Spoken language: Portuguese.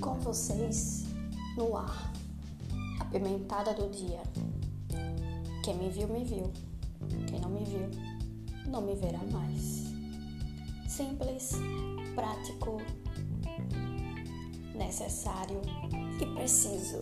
com vocês no ar, a pimentada do dia. Quem me viu, me viu. Quem não me viu, não me verá mais. Simples, prático, necessário e preciso.